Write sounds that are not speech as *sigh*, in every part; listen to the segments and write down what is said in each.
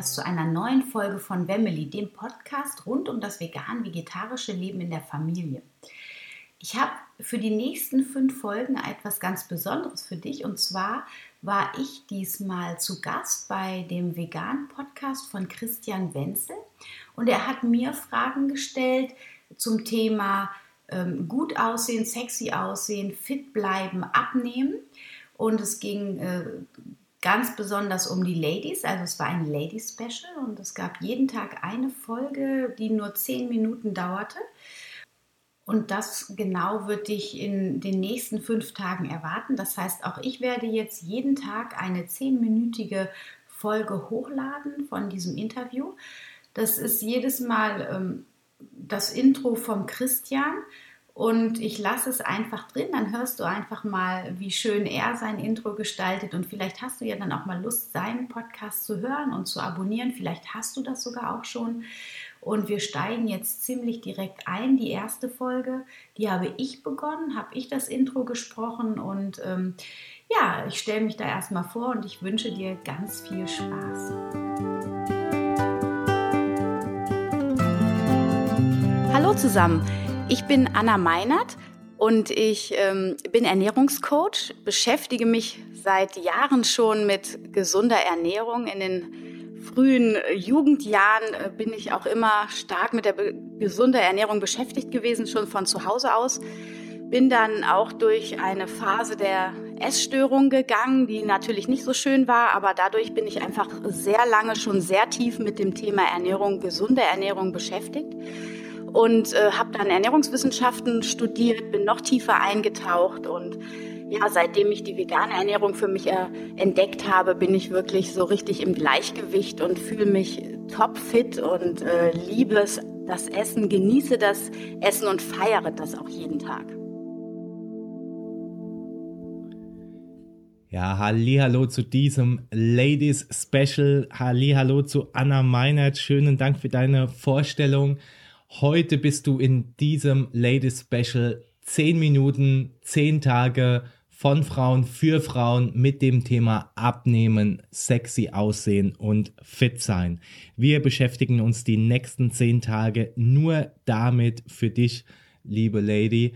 Hast zu einer neuen Folge von Wemily, dem Podcast rund um das vegan-vegetarische Leben in der Familie. Ich habe für die nächsten fünf Folgen etwas ganz Besonderes für dich und zwar war ich diesmal zu Gast bei dem Vegan-Podcast von Christian Wenzel und er hat mir Fragen gestellt zum Thema ähm, gut aussehen, sexy aussehen, fit bleiben, abnehmen. Und es ging äh, ganz besonders um die Ladies. Also es war ein Ladies Special und es gab jeden Tag eine Folge, die nur zehn Minuten dauerte. Und das genau wird dich in den nächsten fünf Tagen erwarten. Das heißt, auch ich werde jetzt jeden Tag eine zehnminütige Folge hochladen von diesem Interview. Das ist jedes Mal ähm, das Intro vom Christian und ich lasse es einfach drin, dann hörst du einfach mal, wie schön er sein Intro gestaltet und vielleicht hast du ja dann auch mal Lust, seinen Podcast zu hören und zu abonnieren. Vielleicht hast du das sogar auch schon. Und wir steigen jetzt ziemlich direkt ein. Die erste Folge, die habe ich begonnen, habe ich das Intro gesprochen und ähm, ja, ich stelle mich da erstmal vor und ich wünsche dir ganz viel Spaß. Hallo zusammen. Ich bin Anna Meinert und ich ähm, bin Ernährungscoach, beschäftige mich seit Jahren schon mit gesunder Ernährung. In den frühen Jugendjahren äh, bin ich auch immer stark mit der gesunder Ernährung beschäftigt gewesen, schon von zu Hause aus. Bin dann auch durch eine Phase der Essstörung gegangen, die natürlich nicht so schön war, aber dadurch bin ich einfach sehr lange schon sehr tief mit dem Thema Ernährung, gesunde Ernährung beschäftigt und äh, habe dann Ernährungswissenschaften studiert, bin noch tiefer eingetaucht und ja, seitdem ich die vegane Ernährung für mich äh, entdeckt habe, bin ich wirklich so richtig im Gleichgewicht und fühle mich topfit und äh, liebe es, das Essen, genieße das Essen und feiere das auch jeden Tag. Ja, hallo zu diesem Ladies Special. Hallo zu Anna Meinert. Schönen Dank für deine Vorstellung. Heute bist du in diesem Ladies Special 10 Minuten, 10 Tage von Frauen für Frauen mit dem Thema Abnehmen, sexy aussehen und fit sein. Wir beschäftigen uns die nächsten 10 Tage nur damit für dich, liebe Lady,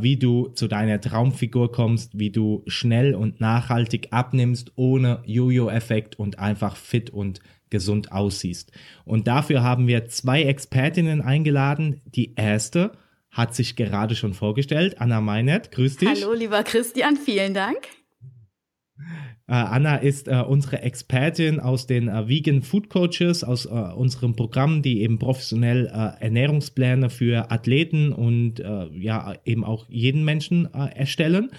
wie du zu deiner Traumfigur kommst, wie du schnell und nachhaltig abnimmst, ohne Jojo-Effekt und einfach fit und gesund aussiehst. Und dafür haben wir zwei Expertinnen eingeladen. Die erste hat sich gerade schon vorgestellt, Anna Meinert. Grüß dich. Hallo, lieber Christian, vielen Dank. Uh, Anna ist uh, unsere Expertin aus den uh, Vegan Food Coaches, aus unserem Programm, die eben professionell Ernährungspläne für Athleten und ja eben auch jeden Menschen erstellen.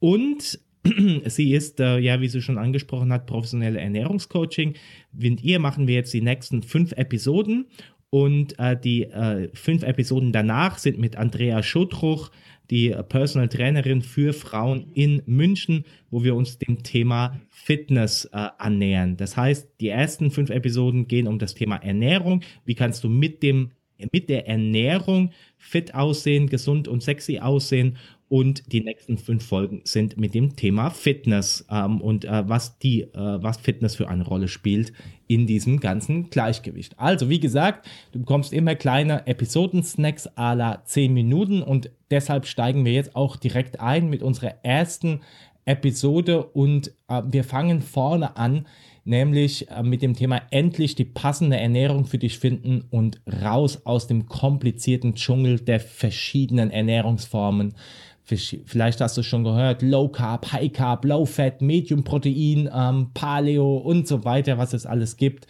Und *clears throat* Sie ist, äh, ja, wie sie schon angesprochen hat, professionelle Ernährungscoaching. Mit ihr machen wir jetzt die nächsten fünf Episoden und äh, die äh, fünf Episoden danach sind mit Andrea Schotruch, die Personal Trainerin für Frauen in München, wo wir uns dem Thema Fitness äh, annähern. Das heißt, die ersten fünf Episoden gehen um das Thema Ernährung. Wie kannst du mit dem mit der Ernährung fit aussehen, gesund und sexy aussehen und die nächsten fünf Folgen sind mit dem Thema Fitness. Ähm, und äh, was die, äh, was Fitness für eine Rolle spielt in diesem ganzen Gleichgewicht. Also, wie gesagt, du bekommst immer kleine Episodensnacks à la 10 Minuten. Und deshalb steigen wir jetzt auch direkt ein mit unserer ersten Episode. Und äh, wir fangen vorne an, nämlich äh, mit dem Thema endlich die passende Ernährung für dich finden und raus aus dem komplizierten Dschungel der verschiedenen Ernährungsformen vielleicht hast du schon gehört, Low Carb, High Carb, Low Fat, Medium Protein, ähm, Paleo und so weiter, was es alles gibt.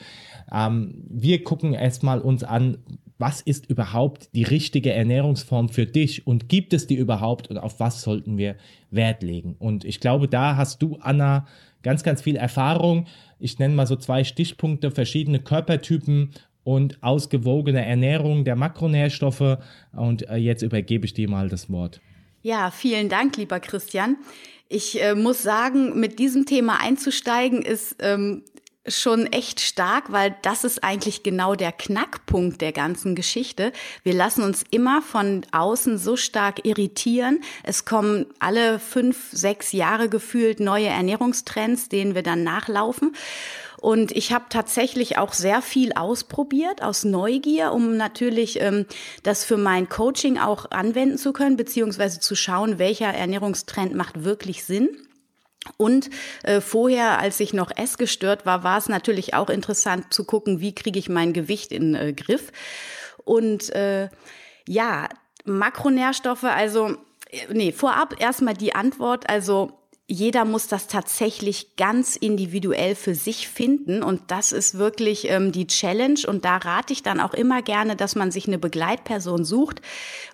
Ähm, wir gucken erstmal uns an, was ist überhaupt die richtige Ernährungsform für dich und gibt es die überhaupt und auf was sollten wir Wert legen? Und ich glaube, da hast du, Anna, ganz, ganz viel Erfahrung. Ich nenne mal so zwei Stichpunkte, verschiedene Körpertypen und ausgewogene Ernährung der Makronährstoffe. Und äh, jetzt übergebe ich dir mal das Wort. Ja, vielen Dank, lieber Christian. Ich äh, muss sagen, mit diesem Thema einzusteigen ist ähm, schon echt stark, weil das ist eigentlich genau der Knackpunkt der ganzen Geschichte. Wir lassen uns immer von außen so stark irritieren. Es kommen alle fünf, sechs Jahre gefühlt neue Ernährungstrends, denen wir dann nachlaufen. Und ich habe tatsächlich auch sehr viel ausprobiert aus Neugier, um natürlich ähm, das für mein Coaching auch anwenden zu können, beziehungsweise zu schauen, welcher Ernährungstrend macht wirklich Sinn. Und äh, vorher, als ich noch essgestört war, war es natürlich auch interessant zu gucken, wie kriege ich mein Gewicht in äh, Griff. Und äh, ja, Makronährstoffe, also äh, nee, vorab erstmal die Antwort, also jeder muss das tatsächlich ganz individuell für sich finden. Und das ist wirklich ähm, die Challenge. Und da rate ich dann auch immer gerne, dass man sich eine Begleitperson sucht,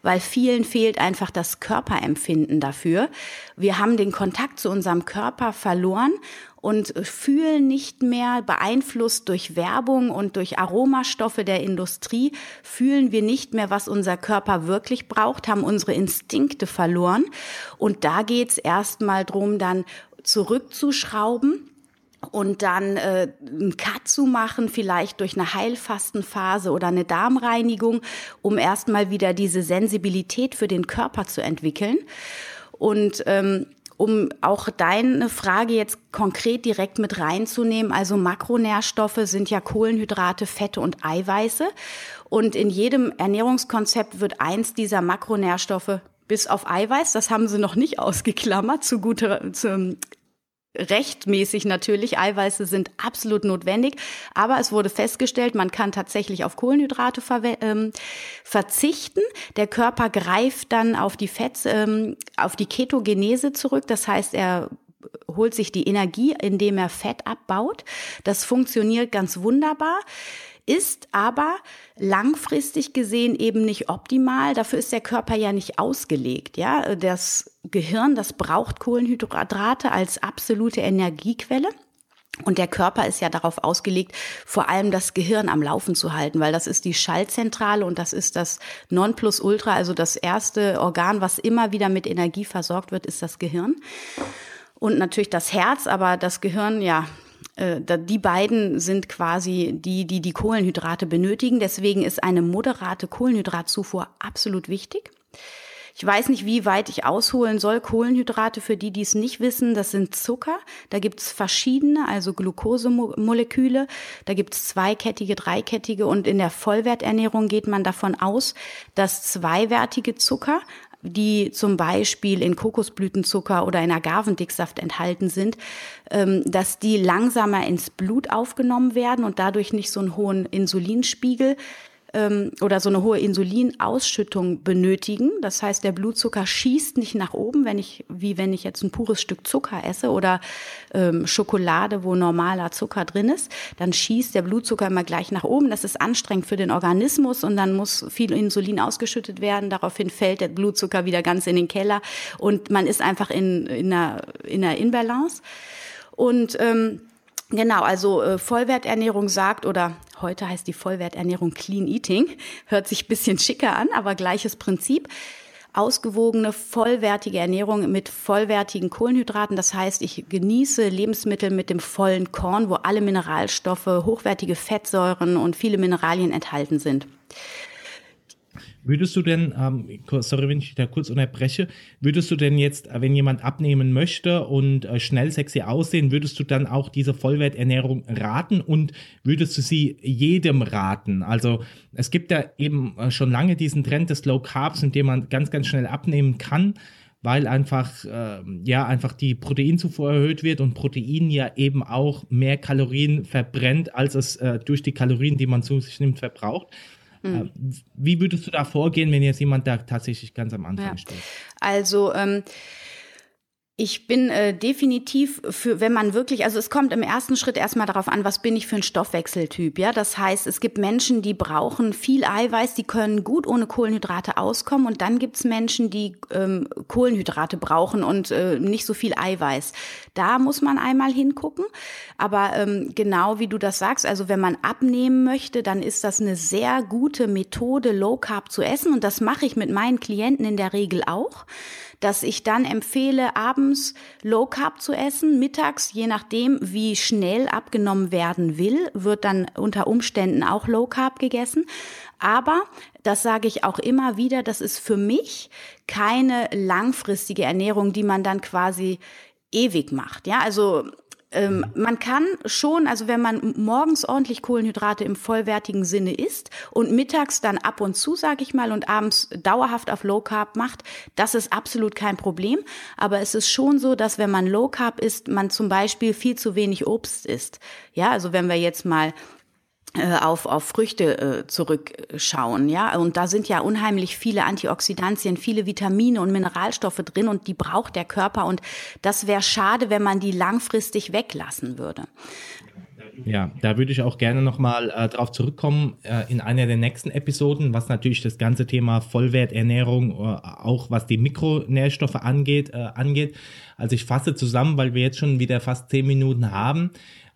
weil vielen fehlt einfach das Körperempfinden dafür. Wir haben den Kontakt zu unserem Körper verloren und fühlen nicht mehr beeinflusst durch Werbung und durch Aromastoffe der Industrie, fühlen wir nicht mehr, was unser Körper wirklich braucht, haben unsere Instinkte verloren. Und da geht's erstmal drum, dann zurückzuschrauben und dann äh, einen Cut zu machen, vielleicht durch eine Heilfastenphase oder eine Darmreinigung, um erstmal wieder diese Sensibilität für den Körper zu entwickeln. Und ähm, um auch deine Frage jetzt konkret direkt mit reinzunehmen, also Makronährstoffe sind ja Kohlenhydrate, Fette und Eiweiße. Und in jedem Ernährungskonzept wird eins dieser Makronährstoffe bis auf Eiweiß, das haben sie noch nicht *laughs* ausgeklammert, zu guter, zum rechtmäßig natürlich. Eiweiße sind absolut notwendig, aber es wurde festgestellt, man kann tatsächlich auf Kohlenhydrate ähm, verzichten. Der Körper greift dann auf die Fett, ähm, auf die Ketogenese zurück. Das heißt, er holt sich die Energie, indem er Fett abbaut. Das funktioniert ganz wunderbar ist aber langfristig gesehen eben nicht optimal. Dafür ist der Körper ja nicht ausgelegt. Ja, das Gehirn, das braucht Kohlenhydrate als absolute Energiequelle. Und der Körper ist ja darauf ausgelegt, vor allem das Gehirn am Laufen zu halten, weil das ist die Schaltzentrale und das ist das Nonplusultra, also das erste Organ, was immer wieder mit Energie versorgt wird, ist das Gehirn. Und natürlich das Herz, aber das Gehirn, ja, die beiden sind quasi die, die die Kohlenhydrate benötigen. Deswegen ist eine moderate Kohlenhydratzufuhr absolut wichtig. Ich weiß nicht, wie weit ich ausholen soll. Kohlenhydrate, für die, die es nicht wissen, das sind Zucker. Da gibt's verschiedene, also Glukosemoleküle. Da gibt's zweikettige, dreikettige. Und in der Vollwerternährung geht man davon aus, dass zweiwertige Zucker, die zum Beispiel in Kokosblütenzucker oder in Agavendicksaft enthalten sind, ähm, dass die langsamer ins Blut aufgenommen werden und dadurch nicht so einen hohen Insulinspiegel ähm, oder so eine hohe Insulinausschüttung benötigen. Das heißt, der Blutzucker schießt nicht nach oben, wenn ich, wie wenn ich jetzt ein pures Stück Zucker esse oder ähm, Schokolade, wo normaler Zucker drin ist, dann schießt der Blutzucker immer gleich nach oben. Das ist anstrengend für den Organismus und dann muss viel Insulin ausgeschüttet werden. Daraufhin fällt der Blutzucker wieder ganz in den Keller und man ist einfach in, in einer, in einer Inbalance. Und ähm, Genau, also äh, Vollwerternährung sagt oder heute heißt die Vollwerternährung Clean Eating, *laughs* hört sich bisschen schicker an, aber gleiches Prinzip. Ausgewogene, vollwertige Ernährung mit vollwertigen Kohlenhydraten. Das heißt, ich genieße Lebensmittel mit dem vollen Korn, wo alle Mineralstoffe, hochwertige Fettsäuren und viele Mineralien enthalten sind. Würdest du denn, ähm, sorry, wenn ich da kurz unterbreche, würdest du denn jetzt, äh, wenn jemand abnehmen möchte und äh, schnell sexy aussehen, würdest du dann auch diese Vollwerternährung raten und würdest du sie jedem raten? Also es gibt ja eben äh, schon lange diesen Trend des Low Carbs, in dem man ganz, ganz schnell abnehmen kann weil einfach äh, ja einfach die Proteinzufuhr erhöht wird und Protein ja eben auch mehr Kalorien verbrennt, als es äh, durch die Kalorien, die man zu sich nimmt, verbraucht. Mhm. Wie würdest du da vorgehen, wenn jetzt jemand da tatsächlich ganz am Anfang ja. steht? Also ähm, Ich bin äh, definitiv für, wenn man wirklich, also es kommt im ersten Schritt erstmal darauf an, was bin ich für ein Stoffwechseltyp, ja. Das heißt, es gibt Menschen, die brauchen viel Eiweiß, die können gut ohne Kohlenhydrate auskommen und dann gibt's Menschen, die ähm, Kohlenhydrate brauchen und äh, nicht so viel Eiweiß. Da muss man einmal hingucken. Aber ähm, genau wie du das sagst, also wenn man abnehmen möchte, dann ist das eine sehr gute Methode, Low Carb zu essen und das mache ich mit meinen Klienten in der Regel auch dass ich dann empfehle, abends Low Carb zu essen, mittags, je nachdem, wie schnell abgenommen werden will, wird dann unter Umständen auch Low Carb gegessen. Aber, das sage ich auch immer wieder, das ist für mich keine langfristige Ernährung, die man dann quasi ewig macht. Ja, also ähm, man kann schon, also wenn man morgens ordentlich Kohlenhydrate im vollwertigen Sinne isst und mittags dann ab und zu, sage ich mal, und abends dauerhaft auf Low Carb macht, das ist absolut kein Problem. Aber es ist schon so, dass wenn man Low Carb isst, man zum Beispiel viel zu wenig Obst isst. Ja, also wenn wir jetzt mal auf, auf Früchte äh, zurückschauen, ja. Und da sind ja unheimlich viele Antioxidantien, viele Vitamine und Mineralstoffe drin und die braucht der Körper und das wäre schade, wenn man die langfristig weglassen würde. Ja, da würde ich auch gerne nochmal äh, drauf zurückkommen äh, in einer der nächsten Episoden, was natürlich das ganze Thema Vollwerternährung, äh, auch was die Mikronährstoffe angeht, äh, angeht. Also ich fasse zusammen, weil wir jetzt schon wieder fast zehn Minuten haben.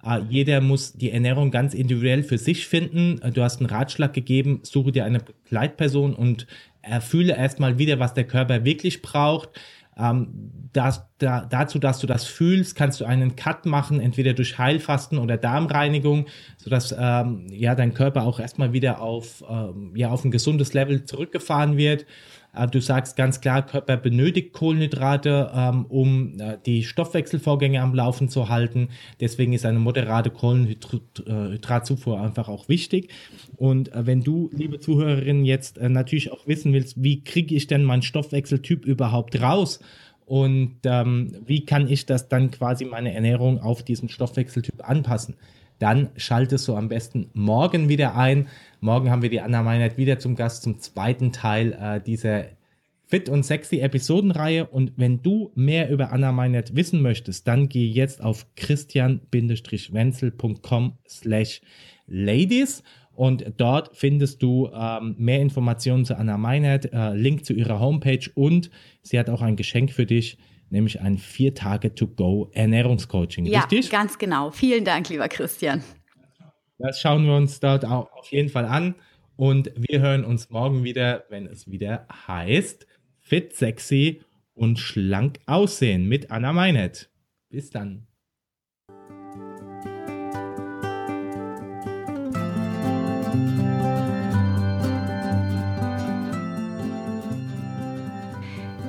Äh, jeder muss die Ernährung ganz individuell für sich finden. Du hast einen Ratschlag gegeben, suche dir eine Begleitperson und erfühle erstmal wieder, was der Körper wirklich braucht. Ähm, das, da, dazu, dass du das fühlst, kannst du einen Cut machen, entweder durch Heilfasten oder Darmreinigung, sodass ähm, ja dein Körper auch erstmal wieder auf, ähm, ja, auf ein gesundes Level zurückgefahren wird. Äh, du sagst ganz klar, Körper benötigt Kohlenhydrate, ähm, um äh, die Stoffwechselvorgänge am Laufen zu halten. Deswegen ist eine moderate Kohlenhydratzufuhr einfach auch wichtig. Und äh, wenn du, liebe Zuhörerinnen, jetzt natürlich auch wissen willst, wie kriege ich denn meinen Stoffwechseltyp überhaupt raus? Und ähm, wie kann ich das dann quasi meine Ernährung auf diesen Stoffwechseltyp anpassen? Dann schaltest du am besten morgen wieder ein. Morgen haben wir die Anna Meinert wieder zum Gast zum zweiten Teil äh, dieser Fit und Sexy Episodenreihe. Und wenn du mehr über Anna Meinert wissen möchtest, dann geh jetzt auf christian-wenzel.com slash ladies und dort findest du ähm, mehr Informationen zu Anna Meinert, äh, Link zu ihrer Homepage und sie hat auch ein Geschenk für dich, nämlich ein vier Tage to go Ernährungscoaching. Ja, richtig? ganz genau. Vielen Dank, lieber Christian. Das schauen wir uns dort auch auf jeden Fall an und wir hören uns morgen wieder, wenn es wieder heißt Fit, Sexy und schlank aussehen mit Anna Meinert. Bis dann.